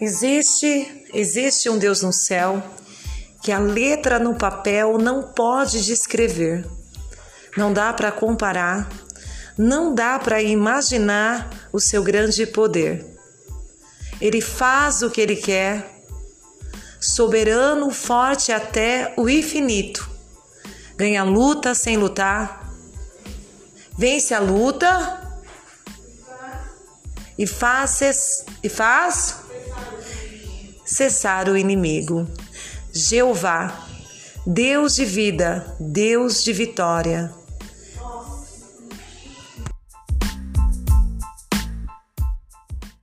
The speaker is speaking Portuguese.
Existe, existe um Deus no céu que a letra no papel não pode descrever. Não dá para comparar, não dá para imaginar o seu grande poder. Ele faz o que ele quer, soberano, forte até o infinito. Ganha luta sem lutar, vence a luta e faz, e faz cessar o inimigo. Jeová, Deus de vida, Deus de vitória.